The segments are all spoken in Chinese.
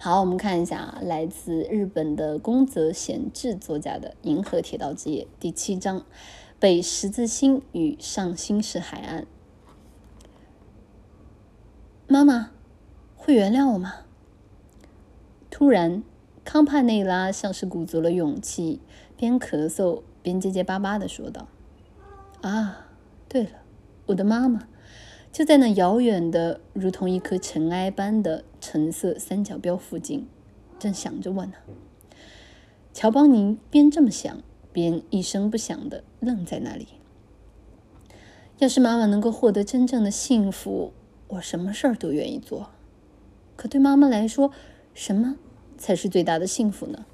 好，我们看一下来自日本的宫泽贤治作家的《银河铁道之夜》第七章：北十字星与上新市海岸。妈妈会原谅我吗？突然，康帕内拉像是鼓足了勇气，边咳嗽边结结巴巴的说道：“啊，对了，我的妈妈就在那遥远的、如同一颗尘埃般的橙色三角标附近，正想着我呢。”乔邦尼边这么想，边一声不响的愣在那里。要是妈妈能够获得真正的幸福，我什么事儿都愿意做，可对妈妈来说，什么才是最大的幸福呢？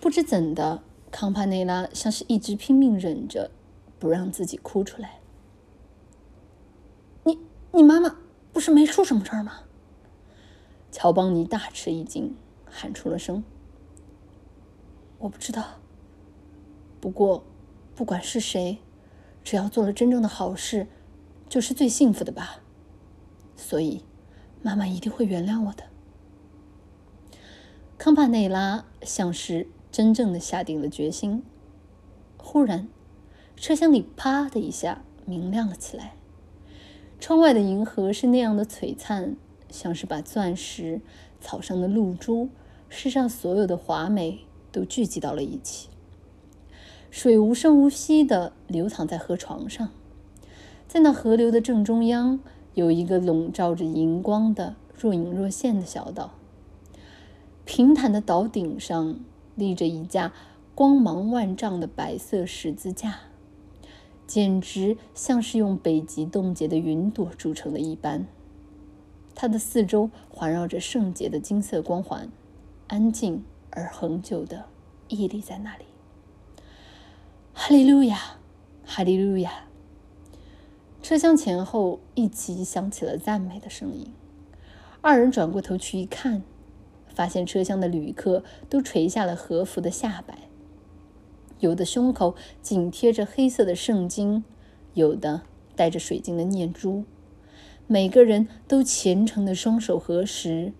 不知怎的，康帕内拉像是一直拼命忍着，不让自己哭出来。你，你妈妈不是没出什么事儿吗？乔邦尼大吃一惊，喊出了声：“我不知道。不过，不管是谁，只要做了真正的好事，就是最幸福的吧。”所以，妈妈一定会原谅我的。康帕内拉像是真正的下定了决心。忽然，车厢里啪的一下明亮了起来。窗外的银河是那样的璀璨，像是把钻石、草上的露珠、世上所有的华美都聚集到了一起。水无声无息的流淌在河床上，在那河流的正中央。有一个笼罩着银光的若隐若现的小岛，平坦的岛顶上立着一架光芒万丈的白色十字架，简直像是用北极冻结的云朵铸成的一般。它的四周环绕着圣洁的金色光环，安静而恒久的屹立在那里。哈利路亚，哈利路亚。车厢前后一起响起了赞美的声音。二人转过头去一看，发现车厢的旅客都垂下了和服的下摆，有的胸口紧贴着黑色的圣经，有的带着水晶的念珠。每个人都虔诚的双手合十，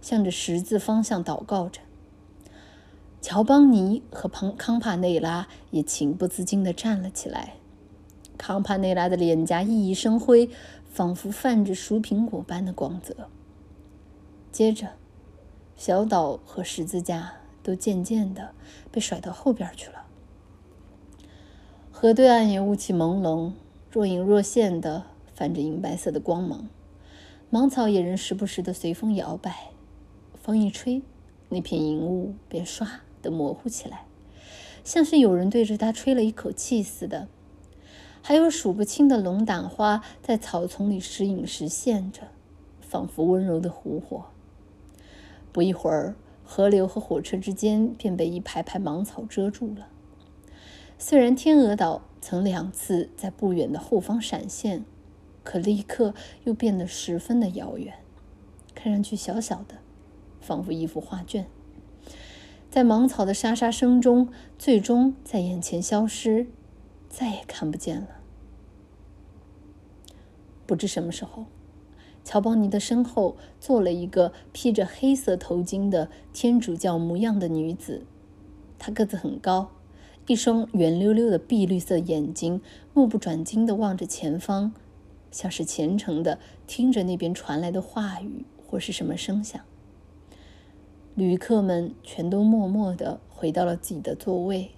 向着十字方向祷告着。乔邦尼和庞康帕内拉也情不自禁地站了起来。康帕内拉的脸颊熠熠生辉，仿佛泛着熟苹果般的光泽。接着，小岛和十字架都渐渐地被甩到后边去了。河对岸也雾气朦胧，若隐若现的泛着银白色的光芒。芒草也仍时不时的随风摇摆，风一吹，那片银雾便唰的模糊起来，像是有人对着它吹了一口气似的。还有数不清的龙胆花在草丛里时隐时现着，仿佛温柔的湖火。不一会儿，河流和火车之间便被一排排芒草遮住了。虽然天鹅岛曾两次在不远的后方闪现，可立刻又变得十分的遥远，看上去小小的，仿佛一幅画卷，在芒草的沙沙声中，最终在眼前消失，再也看不见了。不知什么时候，乔邦尼的身后坐了一个披着黑色头巾的天主教模样的女子。她个子很高，一双圆溜溜的碧绿色眼睛目不转睛地望着前方，像是虔诚的听着那边传来的话语或是什么声响。旅客们全都默默地回到了自己的座位，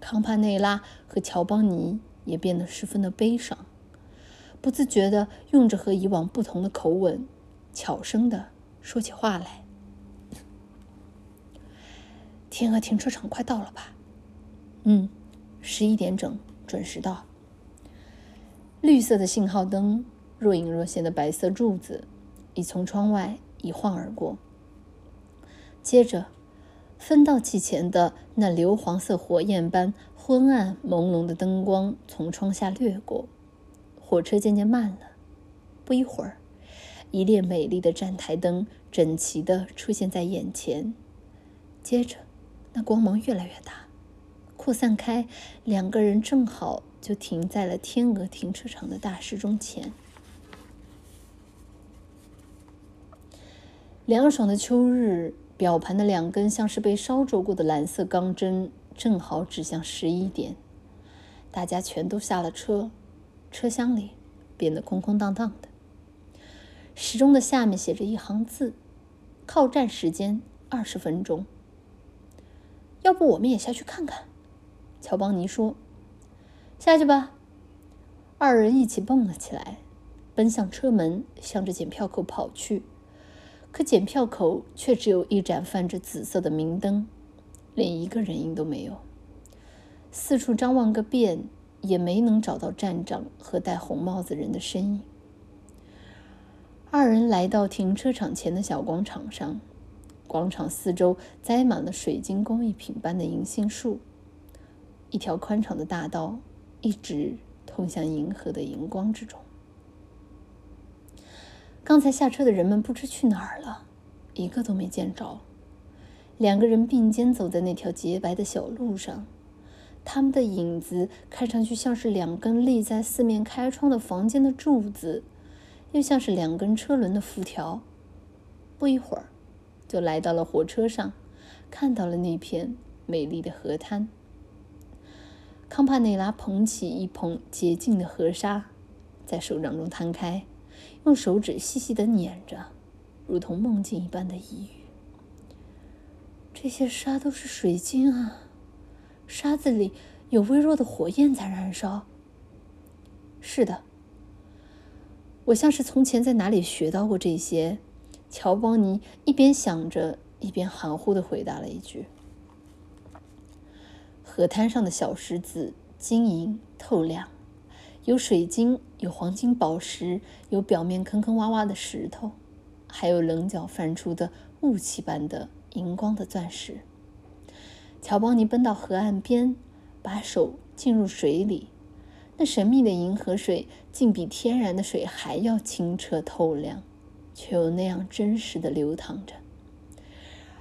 康帕内拉和乔邦尼也变得十分的悲伤。不自觉地用着和以往不同的口吻，悄声地说起话来。天鹅停车场快到了吧？嗯，十一点整，准时到。绿色的信号灯，若隐若现的白色柱子，已从窗外一晃而过。接着，分道器前的那硫黄色火焰般昏暗朦胧的灯光从窗下掠过。火车渐渐慢了，不一会儿，一列美丽的站台灯整齐地出现在眼前。接着，那光芒越来越大，扩散开，两个人正好就停在了天鹅停车场的大时钟前。凉爽的秋日，表盘的两根像是被烧灼过的蓝色钢针，正好指向十一点。大家全都下了车，车厢里变得空空荡荡的。时钟的下面写着一行字：“靠站时间二十分钟。”要不我们也下去看看？乔邦尼说：“下去吧。”二人一起蹦了起来，奔向车门，向着检票口跑去。可检票口却只有一盏泛着紫色的明灯，连一个人影都没有。四处张望个遍，也没能找到站长和戴红帽子人的身影。二人来到停车场前的小广场上，广场四周栽满了水晶工艺品般的银杏树，一条宽敞的大道一直通向银河的荧光之中。刚才下车的人们不知去哪儿了，一个都没见着。两个人并肩走在那条洁白的小路上，他们的影子看上去像是两根立在四面开窗的房间的柱子，又像是两根车轮的辐条。不一会儿，就来到了火车上，看到了那片美丽的河滩。康帕内拉捧起一捧洁净的河沙，在手掌中摊开。用手指细细的捻着，如同梦境一般的抑郁。这些沙都是水晶啊，沙子里有微弱的火焰在燃烧。是的，我像是从前在哪里学到过这些。乔邦尼一边想着，一边含糊的回答了一句：“河滩上的小石子晶莹透亮。”有水晶，有黄金宝石，有表面坑坑洼洼的石头，还有棱角泛出的雾气般的荧光的钻石。乔邦尼奔到河岸边，把手浸入水里，那神秘的银河水竟比天然的水还要清澈透亮，却又那样真实的流淌着。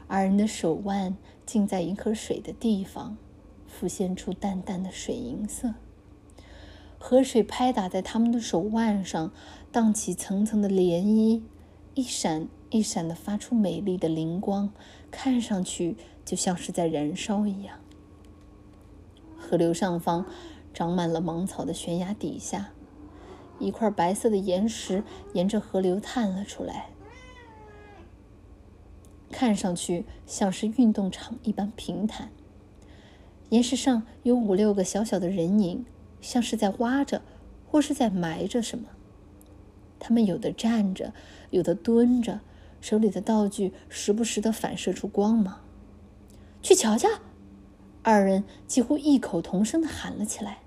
二人的手腕浸在银河水的地方，浮现出淡淡的水银色。河水拍打在他们的手腕上，荡起层层的涟漪，一闪一闪的发出美丽的灵光，看上去就像是在燃烧一样。河流上方长满了芒草的悬崖底下，一块白色的岩石沿着河流探了出来，看上去像是运动场一般平坦。岩石上有五六个小小的人影。像是在挖着，或是在埋着什么。他们有的站着，有的蹲着，手里的道具时不时的反射出光芒。去瞧瞧！二人几乎异口同声的喊了起来，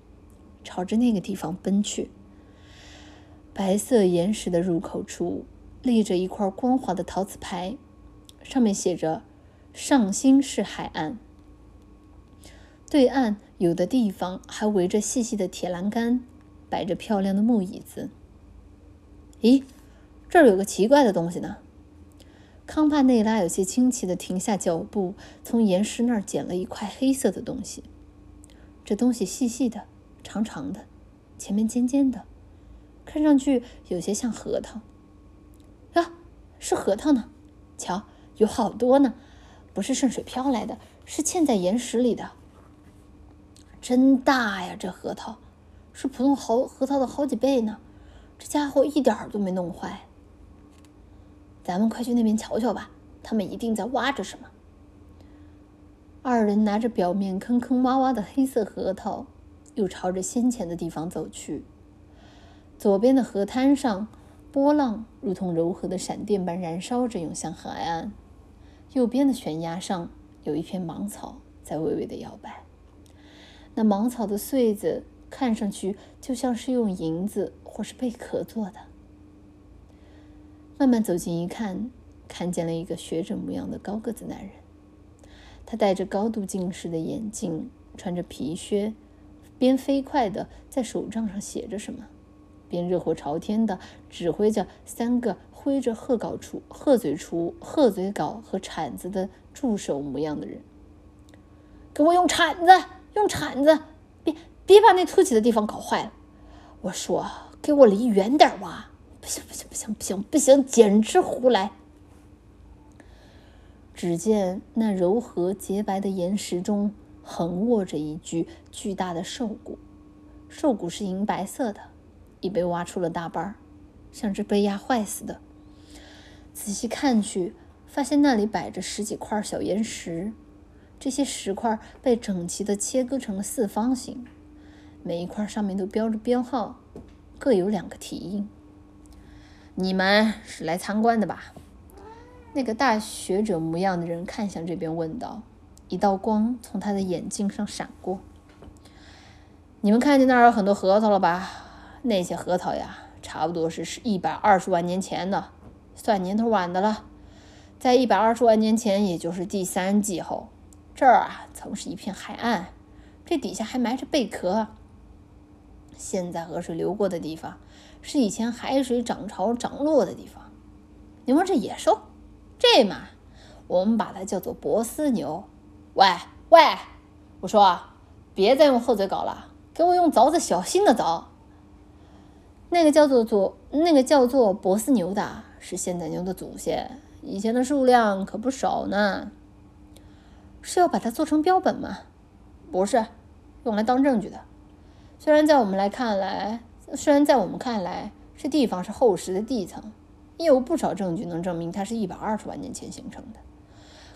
朝着那个地方奔去。白色岩石的入口处立着一块光滑的陶瓷牌，上面写着“上新市海岸”。对岸有的地方还围着细细的铁栏杆，摆着漂亮的木椅子。咦，这儿有个奇怪的东西呢！康帕内拉有些惊奇的停下脚步，从岩石那儿捡了一块黑色的东西。这东西细细的、长长的，前面尖尖的，看上去有些像核桃。啊，是核桃呢！瞧，有好多呢，不是顺水漂来的，是嵌在岩石里的。真大呀！这核桃是普通好核桃的好几倍呢。这家伙一点儿都没弄坏。咱们快去那边瞧瞧吧，他们一定在挖着什么。二人拿着表面坑坑洼洼的黑色核桃，又朝着先前的地方走去。左边的河滩上，波浪如同柔和的闪电般燃烧着涌向海岸；右边的悬崖上，有一片芒草在微微的摇摆。那芒草的穗子看上去就像是用银子或是贝壳做的。慢慢走近一看，看见了一个学者模样的高个子男人。他戴着高度近视的眼镜，穿着皮靴，边飞快的在手杖上写着什么，边热火朝天的指挥着三个挥着鹤稿锄、鹤嘴锄、鹤嘴镐和铲子的助手模样的人。给我用铲子！用铲子，别别把那凸起的地方搞坏了。我说，给我离远点挖。不行不行不行不行不行，简直胡来！只见那柔和洁白的岩石中横卧着一具巨大的兽骨，兽骨是银白色的，已被挖出了大半儿，像是被压坏似的。仔细看去，发现那里摆着十几块小岩石，这些石块被整齐地切割成了四方形，每一块上面都标着编号，各有两个题印。你们是来参观的吧？那个大学者模样的人看向这边，问道：“一道光从他的眼镜上闪过。你们看见那儿有很多核桃了吧？那些核桃呀，差不多是是一百二十万年前的，算年头晚的了。在一百二十万年前，也就是第三纪后，这儿啊曾是一片海岸，这底下还埋着贝壳。现在河水流过的地方，是以前海水涨潮涨落的地方。你们这野兽！”这嘛，我们把它叫做波斯牛。喂喂，我说，别再用后嘴搞了，给我用凿子小心的凿。那个叫做做那个叫做波斯牛的，是现代牛的祖先，以前的数量可不少呢。是要把它做成标本吗？不是，用来当证据的。虽然在我们来看来，虽然在我们看来，这地方是厚实的地层。也有不少证据能证明它是一百二十万年前形成的，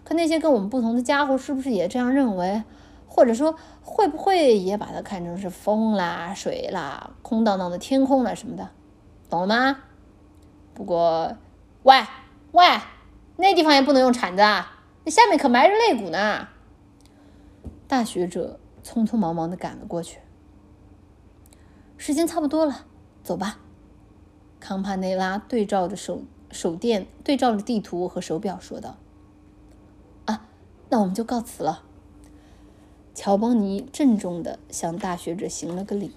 可那些跟我们不同的家伙是不是也这样认为？或者说，会不会也把它看成是风啦、水啦、空荡荡的天空啦什么的？懂了吗？不过，喂喂，那地方也不能用铲子啊，下面可埋着肋骨呢。大学者匆匆忙忙的赶了过去，时间差不多了，走吧。康帕内拉对照着手手电，对照着地图和手表，说道：“啊，那我们就告辞了。”乔邦尼郑重的向大学者行了个礼。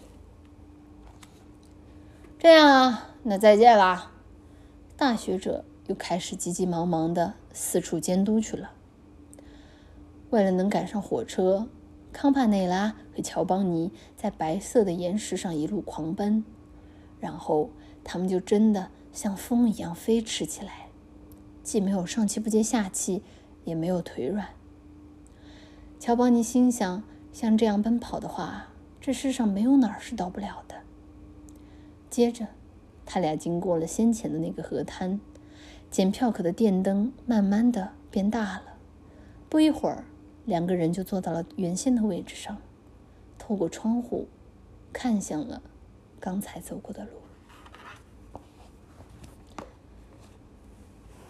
“这样啊，那再见啦。”大学者又开始急急忙忙的四处监督去了。为了能赶上火车，康帕内拉和乔邦尼在白色的岩石上一路狂奔，然后。他们就真的像风一样飞驰起来，既没有上气不接下气，也没有腿软。乔邦尼心想：像这样奔跑的话，这世上没有哪儿是到不了的。接着，他俩经过了先前的那个河滩，检票口的电灯慢慢的变大了。不一会儿，两个人就坐到了原先的位置上，透过窗户，看向了刚才走过的路。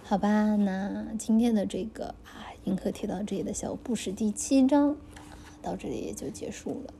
好吧，那今天的这个啊《银河提到》这里的小故事第七章到这里也就结束了。